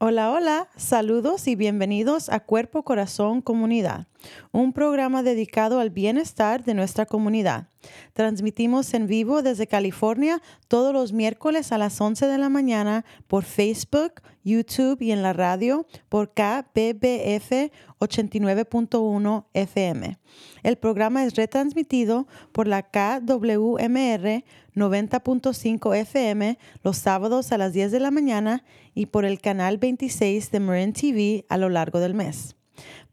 Hola, hola, saludos y bienvenidos a Cuerpo, Corazón, Comunidad, un programa dedicado al bienestar de nuestra comunidad. Transmitimos en vivo desde California todos los miércoles a las 11 de la mañana por Facebook, YouTube y en la radio por KBBF 89.1 FM. El programa es retransmitido por la KWMR 90.5 FM los sábados a las 10 de la mañana y por el canal 26 de Marin TV a lo largo del mes.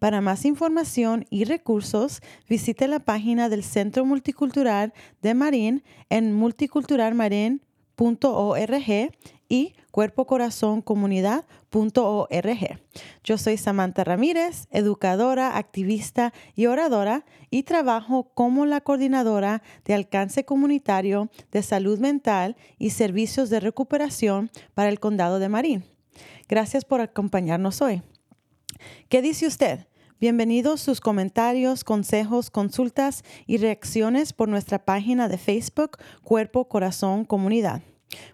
Para más información y recursos, visite la página del Centro Multicultural de Marín en multiculturalmarin.org y cuerpocorazoncomunidad.org. Yo soy Samantha Ramírez, educadora, activista y oradora y trabajo como la coordinadora de alcance comunitario de salud mental y servicios de recuperación para el condado de Marín. Gracias por acompañarnos hoy. ¿Qué dice usted? Bienvenidos sus comentarios, consejos, consultas y reacciones por nuestra página de Facebook Cuerpo Corazón Comunidad.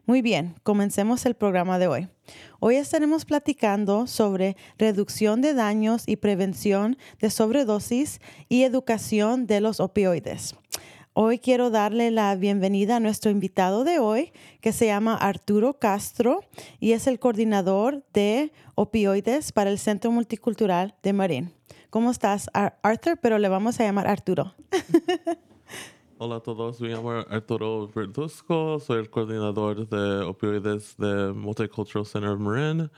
Muy bien, comencemos el programa de hoy. Hoy estaremos platicando sobre reducción de daños y prevención de sobredosis y educación de los opioides. Hoy quiero darle la bienvenida a nuestro invitado de hoy, que se llama Arturo Castro y es el coordinador de opioides para el Centro Multicultural de Marín. ¿Cómo estás, Ar- Arthur? Pero le vamos a llamar Arturo. Hola a todos, me llamo Arturo Verduzco, soy el coordinador de opioides de Multicultural Center Marin.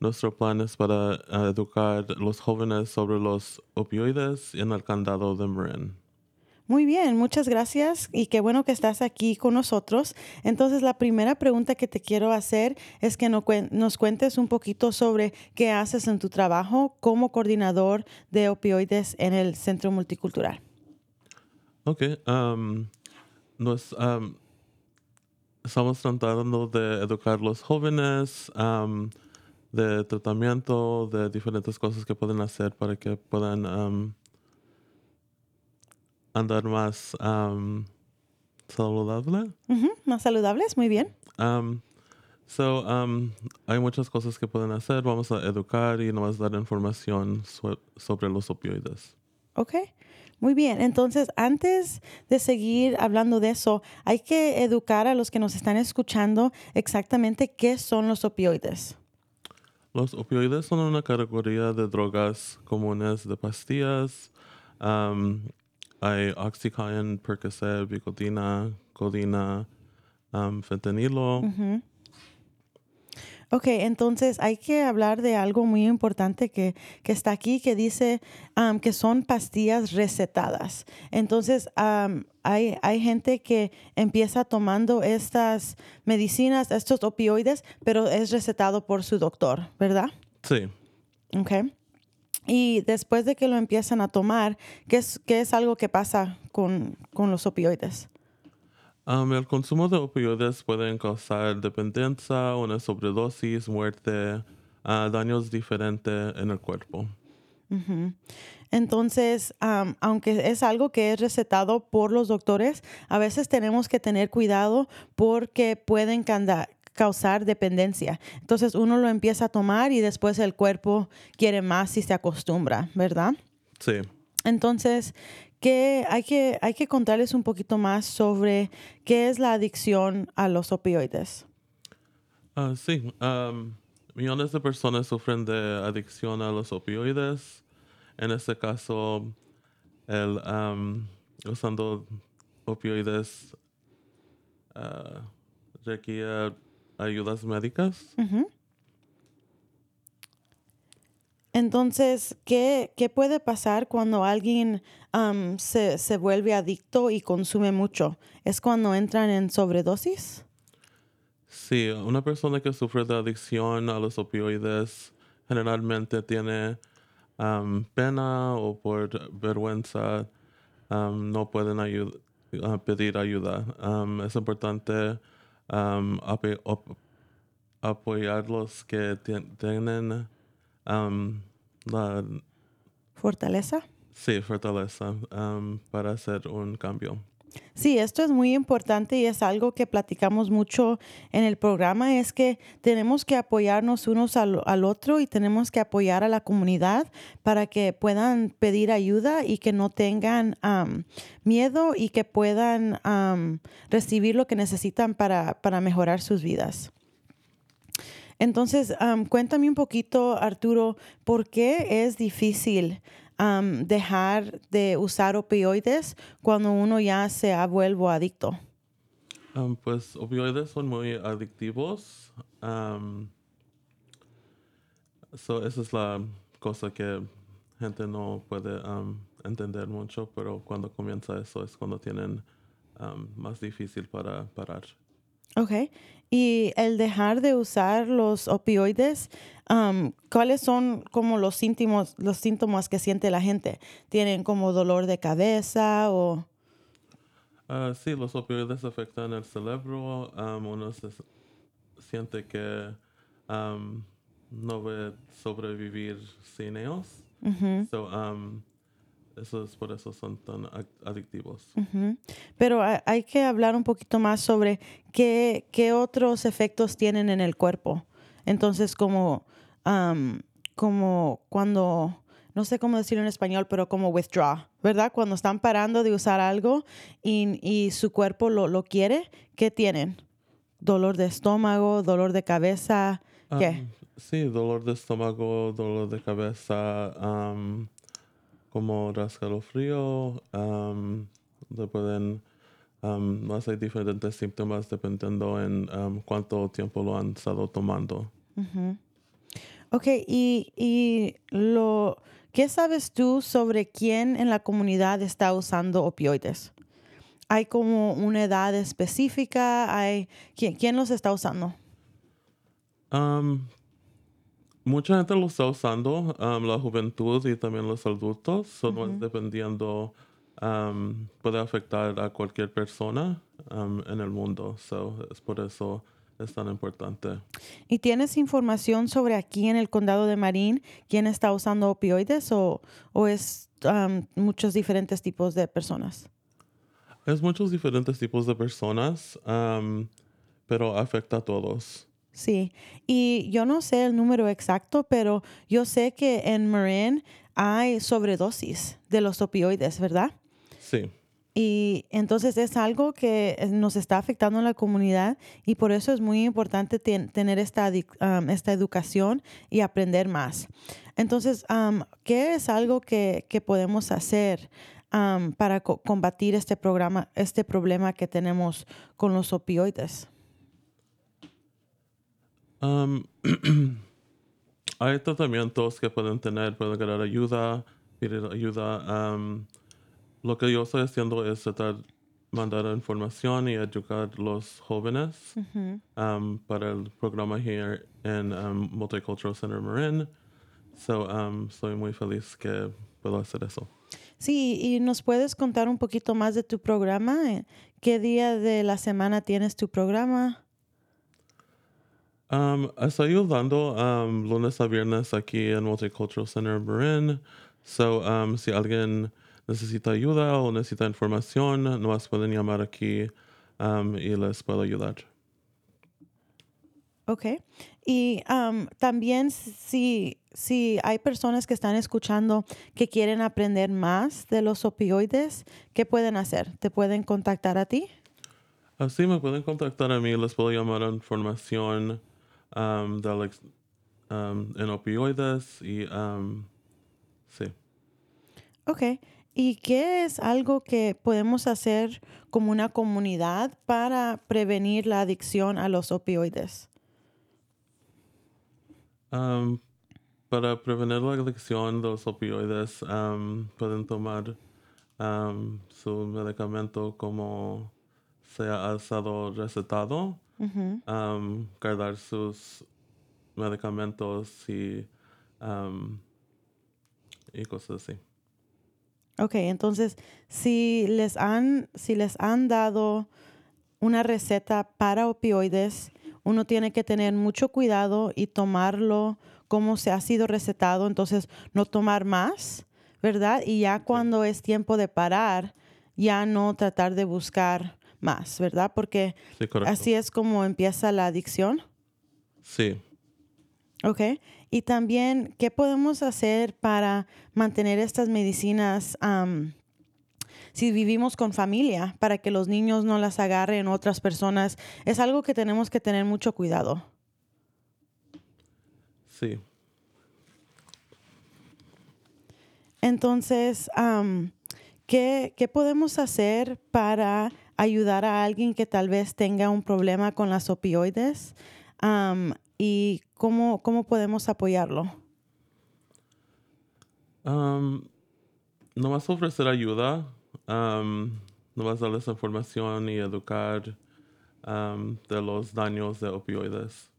Nuestro plan es para eh, educar a los jóvenes sobre los opioides en el condado de Marin. Muy bien, muchas gracias y qué bueno que estás aquí con nosotros. Entonces, la primera pregunta que te quiero hacer es que nos cuentes un poquito sobre qué haces en tu trabajo como coordinador de opioides en el Centro Multicultural. Ok, nos, estamos tratando de educar a los jóvenes um, de tratamiento, de diferentes cosas que pueden hacer para que puedan um, andar más um, saludable. Ujú, Más saludables, muy bien. Um, so, um, hay muchas cosas que pueden hacer. Vamos a educar y nomás dar información so- sobre los opioides. Ok, muy bien. Entonces, antes de seguir hablando de eso, hay que educar a los que nos están escuchando exactamente qué son los opioides. Los opioides son una categoría de drogas comunes de pastillas. Um, hay Oxycontin, Percocet, Vicodina, Codina, um, fentanilo. Ok, entonces hay que hablar de algo muy importante que, que está aquí, que dice am, que son pastillas recetadas. Entonces, am, hay, hay gente que empieza tomando estas medicinas, estos opioides, pero es recetado por su doctor, ¿verdad? Sí. Ok. Y después de que lo empiezan a tomar, ¿qué es, qué es algo que pasa con, con los opioides? Um, el consumo de opioides puede causar dependencia, una sobredosis, muerte, ah, daños diferentes en el cuerpo. Entonces, aunque es algo que es recetado por los doctores, a veces tenemos que tener cuidado porque pueden causar dependencia. Entonces, uno lo empieza a tomar y después el cuerpo quiere más y se acostumbra, ¿verdad? Sí. Entonces, ¿qué hay, que, hay que contarles un poquito más sobre qué es la adicción a los opioides. Ah, sí, millones de personas sufren de adicción a los opioides. En este caso, el usando opioides ah, requiere ayudas médicas. Entonces, ¿qué, qué puede pasar cuando alguien se, se vuelve adicto y consume mucho? ¿Es cuando entran en sobredosis? Sí, una persona que sufre de adicción a los opioides generalmente tiene pena o por vergüenza no pueden pedir ayuda. Es importante apoyar los que tien- tienen am, la ¿Fortaleza? sí, fortaleza am, para hacer un cambio. Sí, esto es muy importante y es algo que platicamos mucho en el programa, es que tenemos que apoyarnos unos al, al otro y tenemos que apoyar a la comunidad para que puedan pedir ayuda y que no tengan miedo y que puedan recibir lo que necesitan para, para mejorar sus vidas. Entonces, am, cuéntame un poquito, Arturo, ¿por qué es difícil dejar de usar opioides cuando uno ya se ha vuelto adicto? Pues opioides son muy adictivos. Um, esa es la cosa que gente no puede entender mucho, pero cuando comienza eso es cuando tienen más difícil para parar. Ok. Y el dejar de usar los opioides, am, ¿cuáles son como los síntomas, los síntomas que siente la gente? ¿Tienen como dolor de cabeza o...? Ah, sí, los opioides afectan el cerebro. um, uno se siente que um, no va sobrevivir sin ellos. So, um, eso es por eso son tan adictivos. Pero ha- hay que hablar un poquito más sobre qué, qué otros efectos tienen en el cuerpo. Entonces, como, am, como cuando, no sé cómo decirlo en español, pero como withdraw, ¿verdad? Cuando están parando de usar algo y, y su cuerpo lo, lo quiere, ¿qué tienen? Dolor de estómago, dolor de cabeza, ¿qué? Um, sí, dolor de estómago, dolor de cabeza, um, como rascalofrío, um, le pueden, um, más hay diferentes síntomas dependiendo en um, cuánto tiempo lo han estado tomando. Ok, y, y lo, ¿qué sabes tú sobre quién en la comunidad está usando opioides? ¿Hay como una edad específica? ¿Hay, ¿quién, quién los está usando? Um, mucha gente lo está usando, um, la juventud y también los adultos, solo es dependiendo, um, puede afectar a cualquier persona um, en el mundo, so, es por eso es tan importante. ¿Y tienes información sobre aquí en el condado de Marín quién está usando opioides o, o es um, muchos diferentes tipos de personas? Es muchos diferentes tipos de personas, um, pero afecta a todos. Sí, y yo no sé el número exacto, pero yo sé que en Marin hay sobredosis de los opioides, ¿verdad? Sí. Y entonces es algo que eh, nos está afectando en la comunidad y por eso es muy importante ten- tener esta, um, esta educación y aprender más. Entonces, um, ¿qué es algo que, que podemos hacer um, para co- combatir este, programa, este problema que tenemos con los opioides? Um, hay tratamientos que pueden tener, pueden ganar ayuda, pedir ayuda. um, lo que yo estoy haciendo es tratar mandar información y educar a los jóvenes um, para el programa here en um, Multicultural Center Marin. So, um, soy muy feliz que puedo hacer eso. Sí, y nos puedes contar un poquito más de tu programa. ¿Qué día de la semana tienes tu programa? Um, estoy ayudando um, lunes a viernes aquí en Multicultural Center Marin. So, um, si alguien necesita ayuda o necesita información, nos pueden llamar aquí um, y les puedo ayudar. Ok. Y um, también si, si hay personas que están escuchando que quieren aprender más de los opioides, ¿qué pueden hacer? ¿Te pueden contactar a ti? Así me pueden contactar a mí, les puedo llamar a información um, del ex- um, en opioides y um, sí. Ok. ¿Y qué es algo que podemos hacer como una comunidad para prevenir la adicción a los opioides? Um, para prevenir la adicción de los opioides, um, pueden tomar um, su medicamento como se ha estado recetado, um, guardar sus medicamentos y, um, y cosas así. Ok, entonces si les han, si les han dado una receta para opioides, uno tiene que tener mucho cuidado y tomarlo como se ha sido recetado, entonces no tomar más, ¿verdad? Y ya cuando es tiempo de parar, ya no tratar de buscar más, ¿verdad? Porque Sí, así es como empieza la adicción. Sí. Ok. Y también, ¿qué podemos hacer para mantener estas medicinas si vivimos con familia, para que los niños no las agarren otras personas? Es algo que tenemos que tener mucho cuidado. Sí. Entonces, ¿qué, qué podemos hacer para ayudar a alguien que tal vez tenga un problema con las opioides? ¿Y cómo, cómo podemos apoyarlo? Um, nomás ofrecer ayuda, um, nomás darles información y educar de los daños de opioides.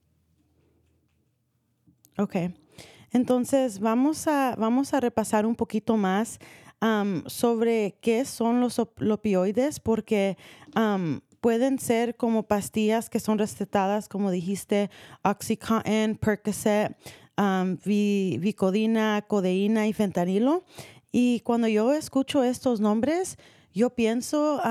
Ok. Entonces vamos a, vamos a repasar un poquito más sobre qué son los op- opioides, porque pueden ser como pastillas que son recetadas, como dijiste, Oxycontin, Percocet, Vicodina, codeína y fentanilo. Y cuando yo escucho estos nombres, yo pienso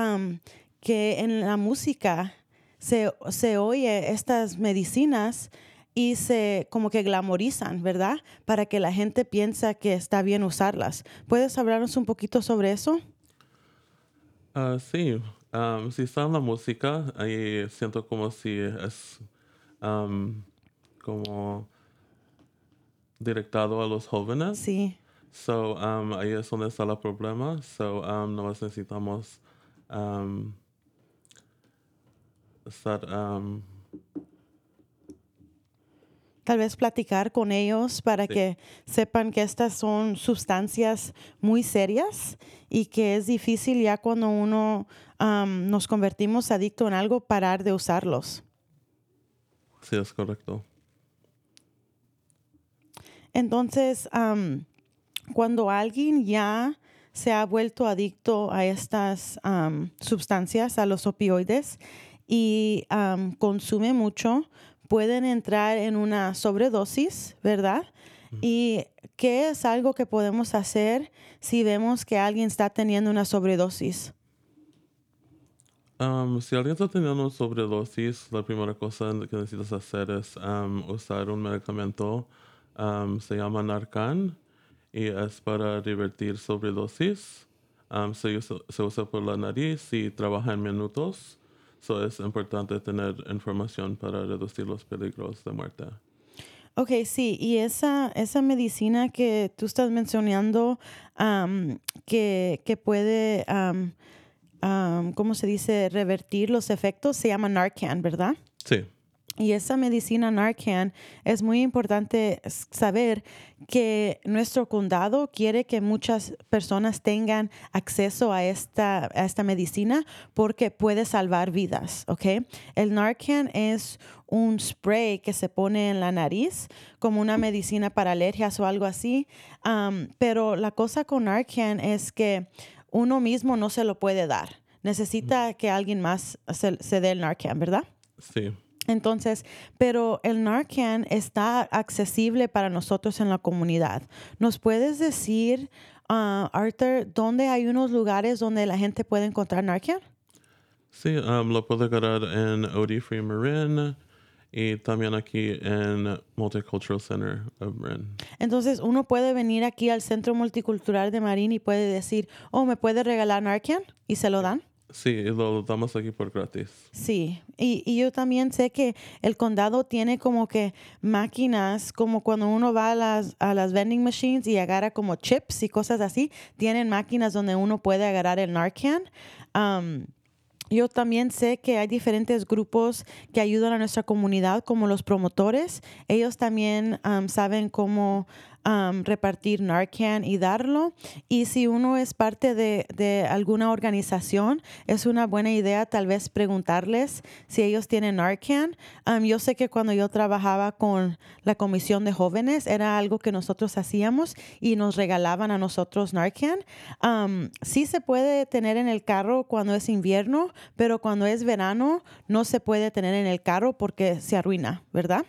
que en la música se, se oye estas medicinas y se como que glamorizan, ¿verdad? Para que la gente piensa que está bien usarlas. ¿Puedes hablarnos un poquito sobre eso? Ah, sí, um, si está en la música, ahí siento como si es um, como directado a los jóvenes. Sí. So, um, ahí es donde está el problema. So, um, nomás necesitamos um, estar, um, Tal vez platicar con ellos para Sí. que sepan que estas son sustancias muy serias y que es difícil ya cuando uno nos convertimos adicto en algo parar de usarlos. sí, es correcto. Entonces, cuando alguien ya se ha vuelto adicto a estas sustancias, a los opioides, y consume mucho, pueden entrar en una sobredosis, ¿verdad? ¿Y qué es algo que podemos hacer si vemos que alguien está teniendo una sobredosis? Um, si alguien está teniendo una sobredosis, la primera cosa que necesitas hacer es um, usar un medicamento, um, se llama Narcan, y es para revertir sobredosis. Um, se, usa, se usa por la nariz y trabaja en minutos. So es importante tener información para reducir los peligros de muerte. Ok, sí, y esa, esa medicina que tú estás mencionando que, que puede, am, ¿cómo se dice?, revertir los efectos, se llama Narcan, ¿verdad? Sí, Y esa medicina Narcan es muy importante saber que nuestro condado quiere que muchas personas tengan acceso a esta, a esta medicina porque puede salvar vidas, ¿ok? El Narcan es un spray que se pone en la nariz como una medicina para alergias o algo así, am, pero la cosa con Narcan es que uno mismo no se lo puede dar. Necesita que alguien más se, se dé el Narcan, ¿verdad? Sí. Entonces, pero el Narcan está accesible para nosotros en la comunidad. ¿Nos puedes decir, ah, Arthur, dónde hay unos lugares donde la gente puede encontrar Narcan? Sí, um, lo puede agarrar en OD Free Marin y también aquí en Multicultural Center of Marin. Entonces, uno puede venir aquí al Centro Multicultural de Marín y puede decir, oh, ¿me puede regalar Narcan? Y se lo dan. Sí, lo damos aquí por gratis. Sí, y, y yo también sé que el condado tiene como que máquinas, como cuando uno va a las, a las vending machines y agarra como chips y cosas así, tienen máquinas donde uno puede agarrar el Narcan. Am, yo también sé que hay diferentes grupos que ayudan a nuestra comunidad, como los promotores. Ellos también am, saben cómo repartir Narcan y darlo. Y si uno es parte de, alguna organización, es una buena idea tal vez preguntarles si ellos tienen Narcan. Yo sé que cuando yo trabajaba con la comisión de jóvenes, era algo que nosotros hacíamos y nos regalaban a nosotros Narcan. Am, sí se puede tener en el carro cuando es invierno, pero cuando es verano no se puede tener en el carro porque se arruina, ¿verdad?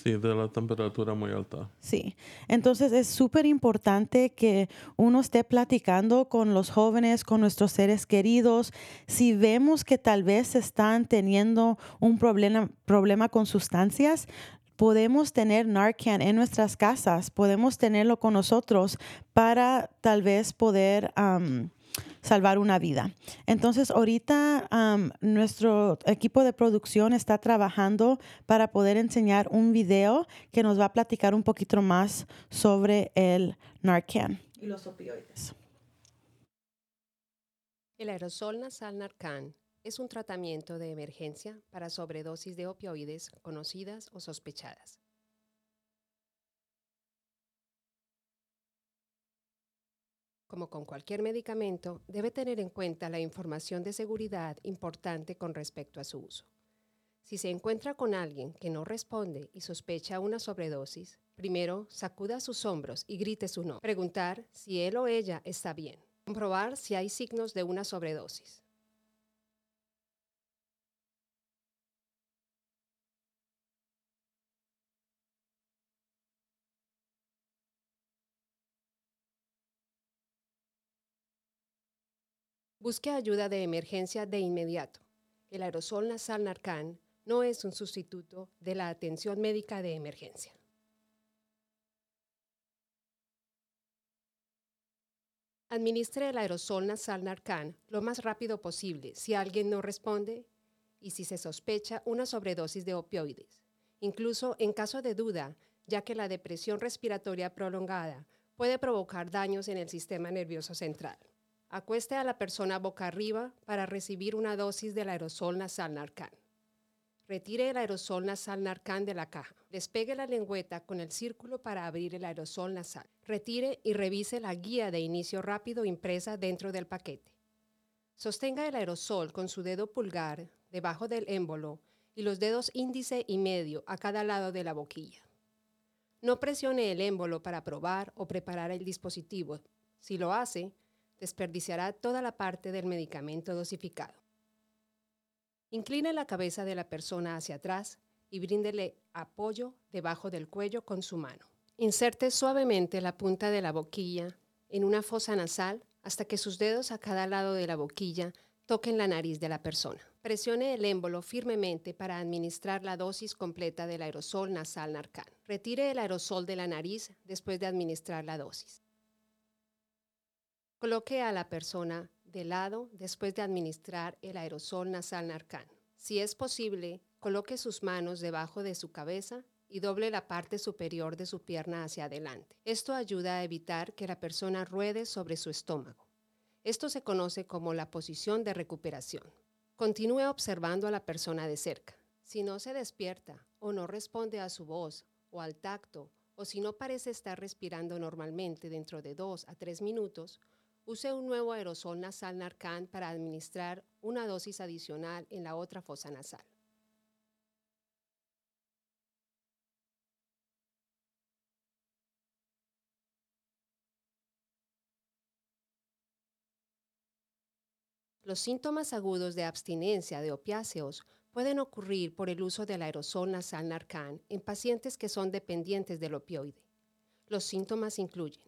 Sí, de la temperatura muy alta. Sí, entonces es súper importante que uno esté platicando con los jóvenes, con nuestros seres queridos. Si vemos que tal vez están teniendo un problema, problema con sustancias, podemos tener Narcan en nuestras casas, podemos tenerlo con nosotros para tal vez poder am, salvar una vida. Entonces, ahorita nuestro equipo de producción está trabajando para poder enseñar un video que nos va a platicar un poquito más sobre el Narcan y los opioides. El aerosol nasal Narcan es un tratamiento de emergencia para sobredosis de opioides conocidas o sospechadas. Como con cualquier medicamento, debe tener en cuenta la información de seguridad importante con respecto a su uso. Si se encuentra con alguien que no responde y sospecha una sobredosis, primero sacuda sus hombros y grite su nombre. Preguntar si él o ella está bien. Comprobar si hay signos de una sobredosis. Busque ayuda de emergencia de inmediato. El aerosol nasal Narcan no es un sustituto de la atención médica de emergencia. Administre el aerosol nasal Narcan lo más rápido posible si alguien no responde y si se sospecha una sobredosis de opioides, incluso en caso de duda, ya que la depresión respiratoria prolongada puede provocar daños en el sistema nervioso central. Acueste a la persona boca arriba para recibir una dosis del aerosol nasal Narcan. Retire el aerosol nasal Narcan de la caja. Despegue la lengüeta con el círculo para abrir el aerosol nasal. Retire y revise la guía de inicio rápido impresa dentro del paquete. Sostenga el aerosol con su dedo pulgar debajo del émbolo y los dedos índice y medio a cada lado de la boquilla. No presione el émbolo para probar o preparar el dispositivo. Si lo hace, desperdiciará toda la parte del medicamento dosificado. Incline la cabeza de la persona hacia atrás y bríndele apoyo debajo del cuello con su mano. Inserte suavemente la punta de la boquilla en una fosa nasal hasta que sus dedos a cada lado de la boquilla toquen la nariz de la persona. Presione el émbolo firmemente para administrar la dosis completa del aerosol nasal Narcan. Retire el aerosol de la nariz después de administrar la dosis. Coloque a la persona de lado después de administrar el aerosol nasal Narcan. Si es posible, coloque sus manos debajo de su cabeza y doble la parte superior de su pierna hacia adelante. Esto ayuda a evitar que la persona ruede sobre su estómago. Esto se conoce como la posición de recuperación. Continúe observando a la persona de cerca. Si no se despierta o no responde a su voz o al tacto, o si no parece estar respirando normalmente dentro de dos a tres minutos, use un nuevo aerosol nasal Narcan para administrar una dosis adicional en la otra fosa nasal. Los síntomas agudos de abstinencia de opiáceos pueden ocurrir por el uso del aerosol nasal Narcan en pacientes que son dependientes del opioide. Los síntomas incluyen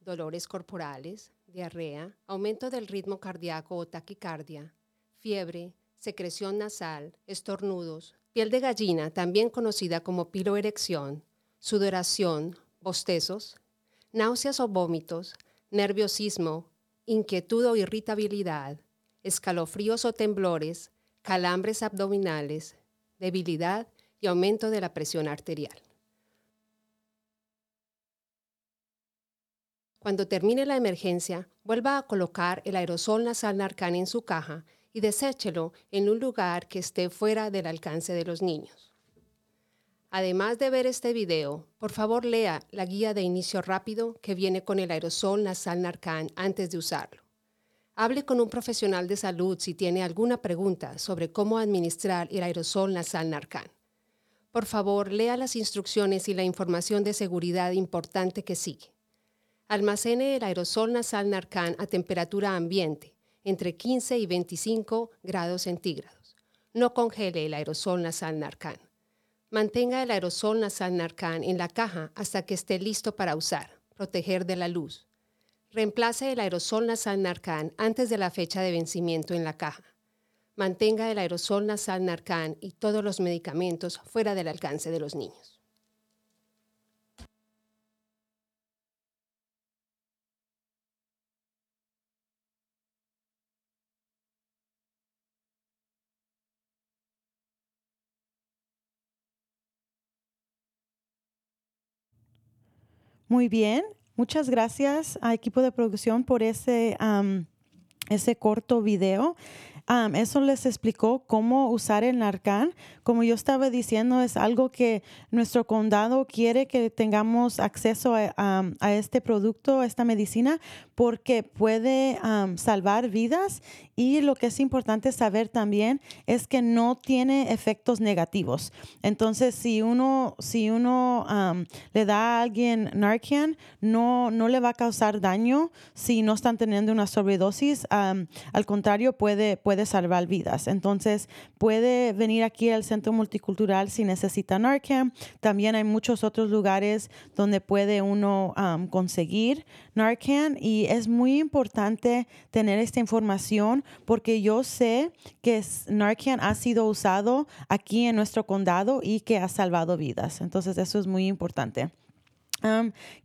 dolores corporales, diarrea, aumento del ritmo cardíaco o taquicardia, fiebre, secreción nasal, estornudos, piel de gallina, también conocida como piloerección, sudoración, bostezos, náuseas o vómitos, nerviosismo, inquietud o irritabilidad, escalofríos o temblores, calambres abdominales, debilidad y aumento de la presión arterial. Cuando termine la emergencia, vuelva a colocar el aerosol nasal Narcan en su caja y deséchelo en un lugar que esté fuera del alcance de los niños. Además de ver este video, por favor lea la guía de inicio rápido que viene con el aerosol nasal Narcan antes de usarlo. Hable con un profesional de salud si tiene alguna pregunta sobre cómo administrar el aerosol nasal Narcan. Por favor, lea las instrucciones y la información de seguridad importante que sigue. Almacene el aerosol nasal Narcan a temperatura ambiente, entre 15 y 25 grados centígrados. No congele el aerosol nasal Narcan. Mantenga el aerosol nasal Narcan en la caja hasta que esté listo para usar. Proteger de la luz. Reemplace el aerosol nasal Narcan antes de la fecha de vencimiento en la caja. Mantenga el aerosol nasal Narcan y todos los medicamentos fuera del alcance de los niños. Muy bien. Muchas gracias a equipo de producción por ese, am, ese corto video. Am, eso les explicó cómo usar el Narcan. Como yo estaba diciendo, es algo que nuestro condado quiere que tengamos acceso a, am, a este producto, a esta medicina, porque puede am, salvar vidas y lo que es importante saber también es que no tiene efectos negativos. Entonces, si uno, si uno le da a alguien Narcan, no, no le va a causar daño si no están teniendo una sobredosis. al contrario, puede, puede salvar vidas. Entonces, puede venir aquí al Centro Multicultural si necesita Narcan. También hay muchos otros lugares donde puede uno am, conseguir Narcan y es muy importante tener esta información porque yo sé que Narcan ha sido usado aquí en nuestro condado y que ha salvado vidas. Entonces eso es muy importante.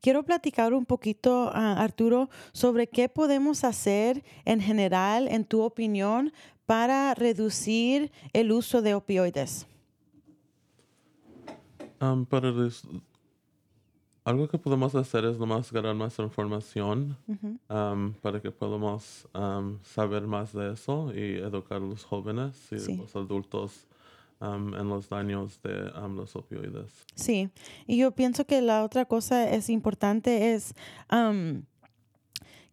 Quiero platicar un poquito, ah, Arturo, sobre qué podemos hacer en general, en tu opinión, para reducir el uso de opioides. Um, para algo que podemos hacer es nomás ganar más información um, para que podamos saber más de eso y educar a los jóvenes y Sí. los adultos um, en los daños de um, los opioides. Sí, y yo pienso que la otra cosa es importante es am,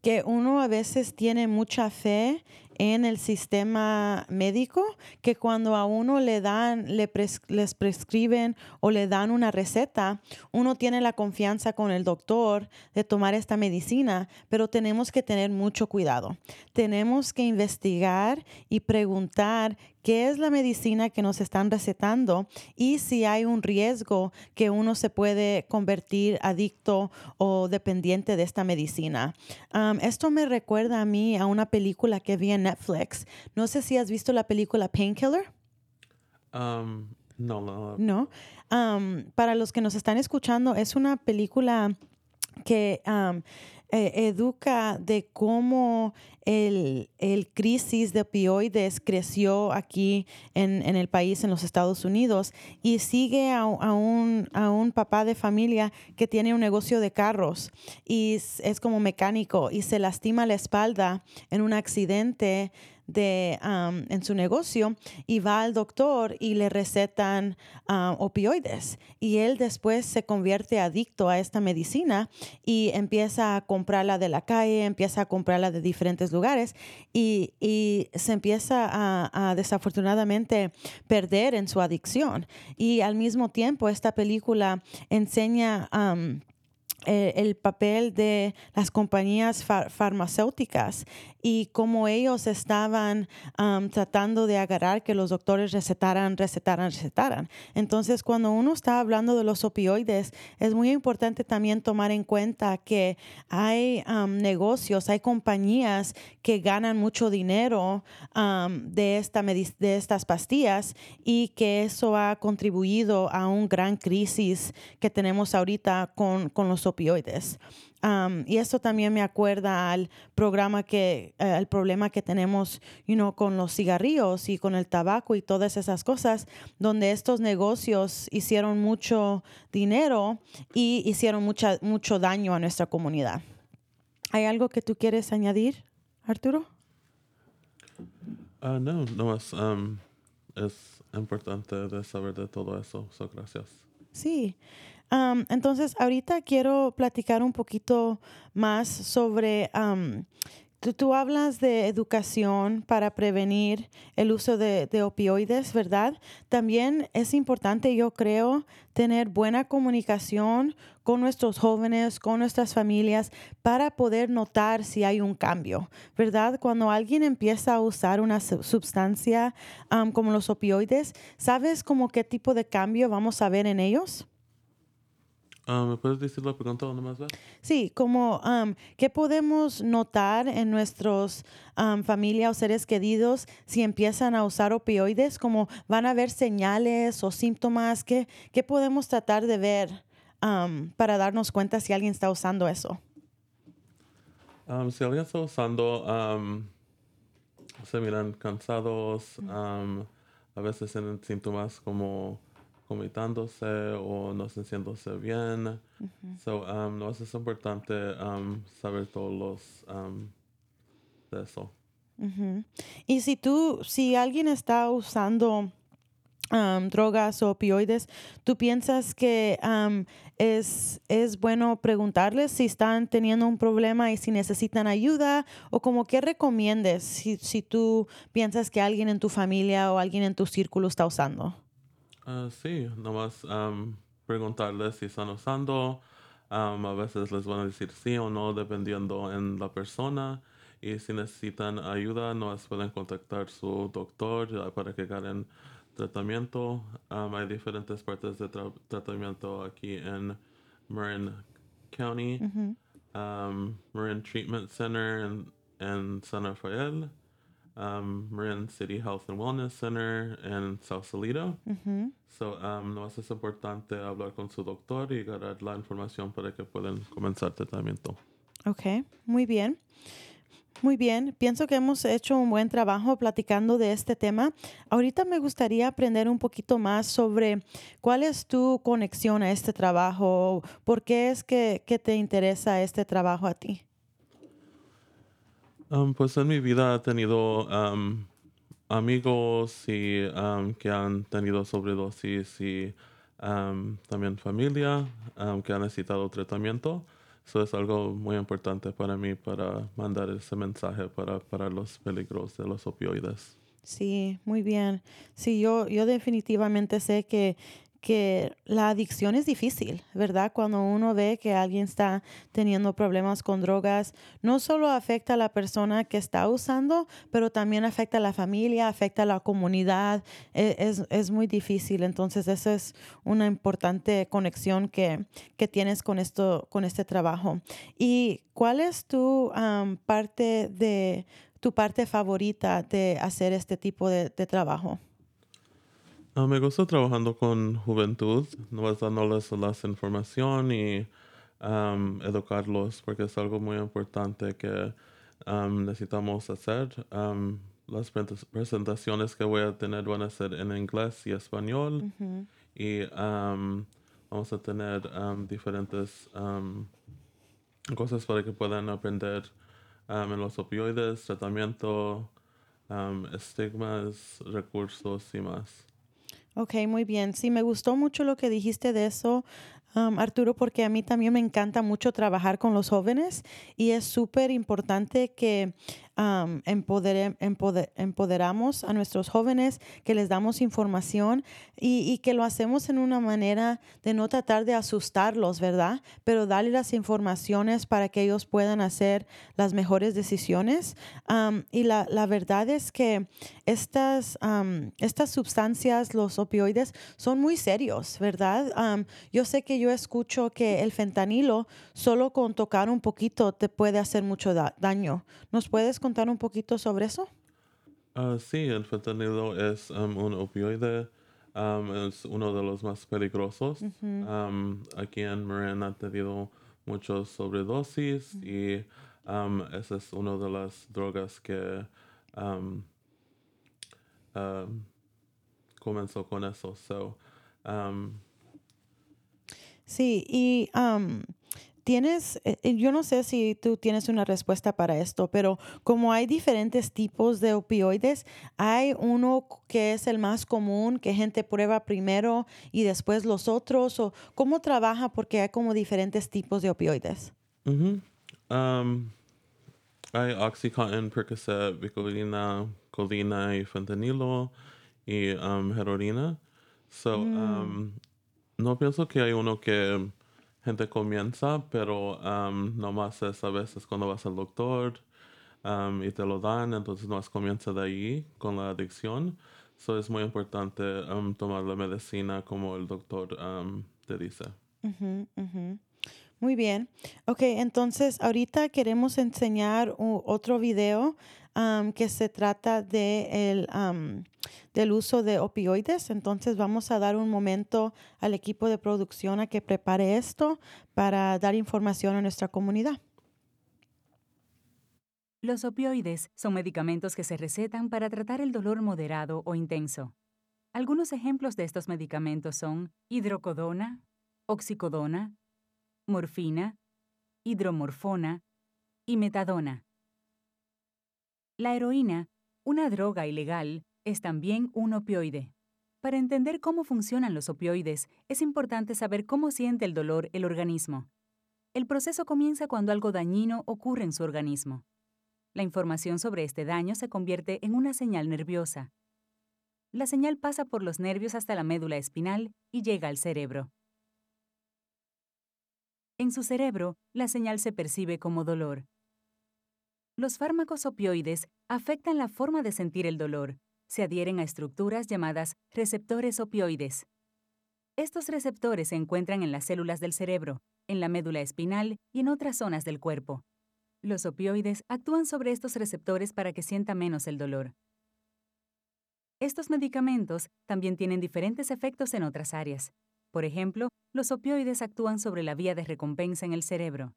que uno a veces tiene mucha fe en el sistema médico, que cuando a uno le dan, le pres- les prescriben o le dan una receta, uno tiene la confianza con el doctor de tomar esta medicina, pero tenemos que tener mucho cuidado. Tenemos que investigar y preguntar qué es la medicina que nos están recetando y si hay un riesgo que uno se puede convertir adicto o dependiente de esta medicina. Esto me recuerda a mí a una película que vi en Netflix. No sé si has visto la película Painkiller. Um, no, no, No. Para los que nos están escuchando, es una película que eh, educa de cómo el, el, crisis de opioides creció aquí en, en, el país, en los Estados Unidos, y sigue a, a, un, a, un, papá de familia que tiene un negocio de carros y es, es como mecánico y se lastima la espalda en un accidente de, en su negocio y va al doctor y le recetan opioides. Y él después se convierte adicto a esta medicina y empieza a comprarla de la calle, empieza a comprarla de diferentes lugares y, se empieza a, desafortunadamente perder en su adicción. Y al mismo tiempo esta película enseña... Eh, el papel de las compañías farmacéuticas y cómo ellos estaban tratando de agarrar que los doctores recetaran, recetaran, recetaran. Entonces, cuando uno está hablando de los opioides, es muy importante también tomar en cuenta que hay negocios, hay compañías que ganan mucho dinero de, esta de estas pastillas y que eso ha contribuido a un gran crisis que tenemos ahorita con, con los opioides. y esto también me acuerda al programa que, el eh, problema que tenemos you know, con los cigarrillos y con el tabaco y todas esas cosas, donde estos negocios hicieron mucho dinero y hicieron mucha, mucho daño a nuestra comunidad. ¿Hay algo que tú quieres añadir, Arturo? Uh, no, no más. Um, es importante de saber de todo eso. So, gracias. Sí entonces, ahorita quiero platicar un poquito más sobre, tú, hablas de educación para prevenir el uso de, de, opioides, ¿verdad? También es importante, yo creo, tener buena comunicación con nuestros jóvenes, con nuestras familias, para poder notar si hay un cambio, ¿verdad? Cuando alguien empieza a usar una sustancia como los opioides, ¿sabes como qué tipo de cambio vamos a ver en ellos? Ah, ¿Me puedes decir la pregunta una más Sí, como qué podemos notar en nuestros familia o seres queridos si empiezan a usar opioides, como van a haber señales o síntomas, ¿qué, qué podemos tratar de ver para darnos cuenta si alguien está usando eso? si alguien está usando, se miran cansados, a veces tienen síntomas como vomitándose o no sintiéndose bien. So, um, no es importante um, saber todos los um, de eso. Y si tú, si alguien está usando drogas o opioides, ¿tú piensas que es, es bueno preguntarles si están teniendo un problema y si necesitan ayuda? ¿O como qué recomiendes si, si tú piensas que alguien en tu familia o alguien en tu círculo está usando? Uh, sí, nomás um, preguntarles si están usando. Um, a veces les van a decir sí o no, dependiendo en la persona. Y si necesitan ayuda, nos pueden contactar su doctor para que hagan tratamiento. Um, hay diferentes partes de tratamiento aquí en Marin County. Marin Treatment Center en, en San Rafael um, Marin City Health and Wellness Center en Sausalito. Mm So, um, no es importante hablar con su doctor y ganar la información para que puedan comenzar tratamiento. Ok, muy bien. Muy bien, pienso que hemos hecho un buen trabajo platicando de este tema. Ahorita me gustaría aprender un poquito más sobre cuál es tu conexión a este trabajo, por qué es que, que te interesa este trabajo a ti. Pues en mi vida he tenido amigos y, que han tenido sobredosis y también familia que han necesitado tratamiento. Eso es algo muy importante para mí para mandar ese mensaje para, para los peligros de los opioides. Sí, muy bien. Sí, yo, yo definitivamente sé que que la adicción es difícil, ¿verdad? Cuando uno ve que alguien está teniendo problemas con drogas, no solo afecta a la persona que está usando, pero también afecta a la familia, afecta a la comunidad. E, es, es muy difícil. Entonces, eso es una importante conexión que, que tienes con, esto, con este trabajo. ¿Y cuál es tu parte de tu parte favorita de hacer este tipo de trabajo? Me gusta trabajando con juventud, no dándoles la información y um, educarlos porque es algo muy importante que um, necesitamos hacer. Um, las presentaciones que voy a tener van a ser en inglés y español y vamos a tener diferentes cosas para que puedan aprender en los opioides, tratamiento, estigmas, recursos y más. Ok, muy bien. Sí, me gustó mucho lo que dijiste de eso, um, Arturo, porque a mí también me encanta mucho trabajar con los jóvenes y es súper importante que um, empoderamos a nuestros jóvenes, que les damos información y, que lo hacemos en una manera de no tratar de asustarlos, ¿verdad? Pero darle las informaciones para que ellos puedan hacer las mejores decisiones. Y la, verdad es que estas, estas sustancias, los opioides, son muy serios, ¿verdad? Yo sé que yo escucho que el fentanilo, solo con tocar un poquito, te puede hacer mucho da- daño. ¿Nos puedes contar un poquito sobre eso? Ah, sí, el fentanilo es um, un opioide, um, es uno de los más peligrosos. Um, aquí en Marin ha tenido muchos sobredosis y esa es una de las drogas que comenzó con eso. So, Sí, y tienes, eh, eh, yo no sé si tú tienes una respuesta para esto, pero como hay diferentes tipos de opioides, hay uno que es el más común, que gente prueba primero y después los otros, o cómo trabaja porque hay como diferentes tipos de opioides. Mhm. Um, hay Oxycontin, Percocet, Vicodina, Codeína y fentanilo y um, heroína. So, um, no pienso que hay uno que gente comienza, pero um, nomás es a veces cuando vas al doctor y te lo dan, entonces nomás comienza de ahí con la adicción. So, es muy importante um, tomar la medicina como el doctor te dice. Muy bien. Ok, entonces ahorita queremos enseñar otro video que se trata de el, del uso de opioides. Entonces vamos a dar un momento al equipo de producción a que prepare esto para dar información a nuestra comunidad. Los opioides son medicamentos que se recetan para tratar el dolor moderado o intenso. Algunos ejemplos de estos medicamentos son hidrocodona, oxicodona, morfina, hidromorfona y metadona. La heroína, una droga ilegal, es también un opioide. Para entender cómo funcionan los opioides, es importante saber cómo siente el dolor el organismo. El proceso comienza cuando algo dañino ocurre en su organismo. La información sobre este daño se convierte en una señal nerviosa. La señal pasa por los nervios hasta la médula espinal y llega al cerebro. En su cerebro, la señal se percibe como dolor. Los fármacos opioides afectan la forma de sentir el dolor. Se adhieren a estructuras llamadas receptores opioides. Estos receptores se encuentran en las células del cerebro, en la médula espinal y en otras zonas del cuerpo. Los opioides actúan sobre estos receptores para que sienta menos el dolor. Estos medicamentos también tienen diferentes efectos en otras áreas. Por ejemplo, los opioides actúan sobre la vía de recompensa en el cerebro.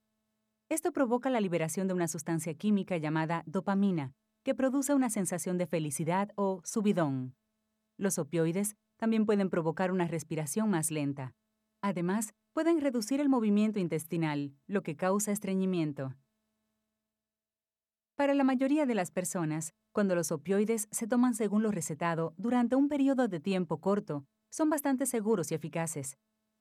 Esto provoca la liberación de una sustancia química llamada dopamina, que produce una sensación de felicidad o subidón. Los opioides también pueden provocar una respiración más lenta. Además, pueden reducir el movimiento intestinal, lo que causa estreñimiento. Para la mayoría de las personas, cuando los opioides se toman según lo recetado durante un periodo de tiempo corto, son bastante seguros y eficaces.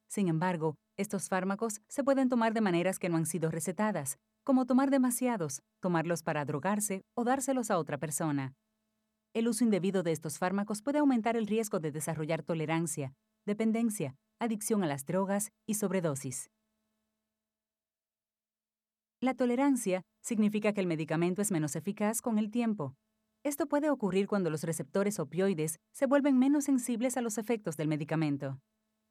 Sin embargo, estos fármacos se pueden tomar de maneras que no han sido recetadas, como tomar demasiados, tomarlos para drogarse o dárselos a otra persona. El uso indebido de estos fármacos puede aumentar el riesgo de desarrollar tolerancia, dependencia, adicción a las drogas y sobredosis. La tolerancia significa que el medicamento es menos eficaz con el tiempo. Esto puede ocurrir cuando los receptores opioides se vuelven menos sensibles a los efectos del medicamento.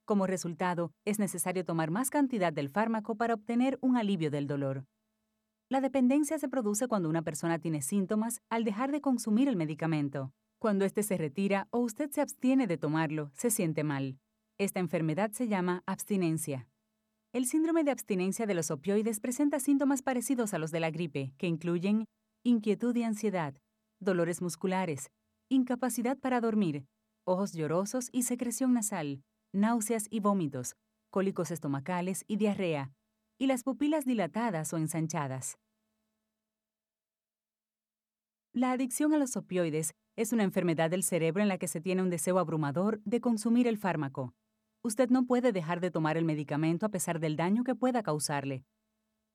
Como resultado, es necesario tomar más cantidad del fármaco para obtener un alivio del dolor. La dependencia se produce cuando una persona tiene síntomas al dejar de consumir el medicamento. Cuando éste se retira o usted se abstiene de tomarlo, se siente mal. Esta enfermedad se llama abstinencia. El síndrome de abstinencia de los opioides presenta síntomas parecidos a los de la gripe, que incluyen inquietud y ansiedad, dolores musculares, incapacidad para dormir, ojos llorosos y secreción nasal, náuseas y vómitos, cólicos estomacales y diarrea, y las pupilas dilatadas o ensanchadas. La adicción a los opioides es una enfermedad del cerebro en la que se tiene un deseo abrumador de consumir el fármaco. Usted no puede dejar de tomar el medicamento a pesar del daño que pueda causarle.